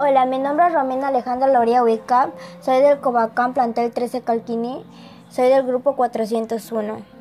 Hola, mi nombre es Romina Alejandra Loría Huizcap, soy del Cobacán Plantel 13 Calquini, soy del grupo 401.